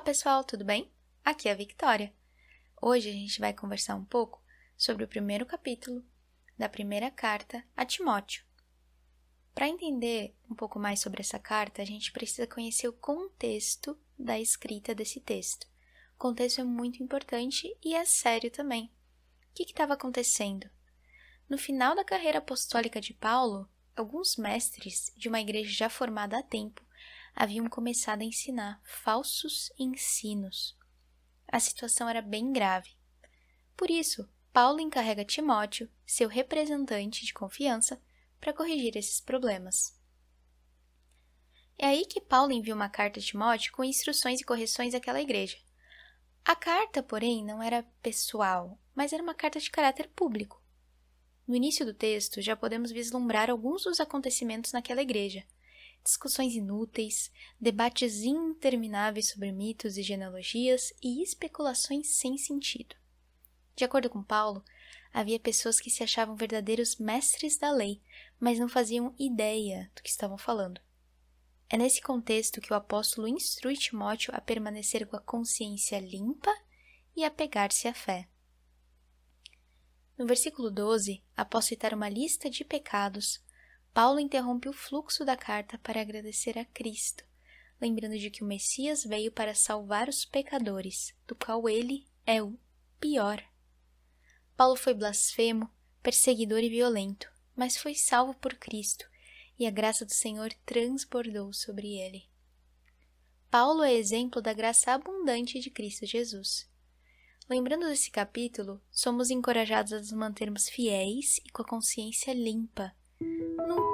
pessoal, tudo bem? Aqui é a Victoria. Hoje a gente vai conversar um pouco sobre o primeiro capítulo da primeira carta a Timóteo. Para entender um pouco mais sobre essa carta, a gente precisa conhecer o contexto da escrita desse texto. O contexto é muito importante e é sério também. O que estava acontecendo? No final da carreira apostólica de Paulo, alguns mestres de uma igreja já formada há tempo haviam começado a ensinar falsos ensinos. A situação era bem grave. Por isso, Paulo encarrega Timóteo, seu representante de confiança, para corrigir esses problemas. É aí que Paulo envia uma carta a Timóteo com instruções e correções àquela igreja. A carta, porém, não era pessoal, mas era uma carta de caráter público. No início do texto, já podemos vislumbrar alguns dos acontecimentos naquela igreja, discussões inúteis, debates intermináveis sobre mitos e genealogias e especulações sem sentido. De acordo com Paulo, havia pessoas que se achavam verdadeiros mestres da lei, mas não faziam ideia do que estavam falando. É nesse contexto que o apóstolo instrui Timóteo a permanecer com a consciência limpa e a pegar-se à fé. No versículo 12, após citar uma lista de pecados, Paulo interrompe o fluxo da carta para agradecer a Cristo, lembrando de que o Messias veio para salvar os pecadores, do qual ele é o pior. Paulo foi blasfemo, perseguidor e violento, mas foi salvo por Cristo, e a graça do Senhor transbordou sobre ele. Paulo é exemplo da graça abundante de Cristo Jesus. Lembrando desse capítulo, somos encorajados a nos mantermos fiéis e com a consciência limpa, の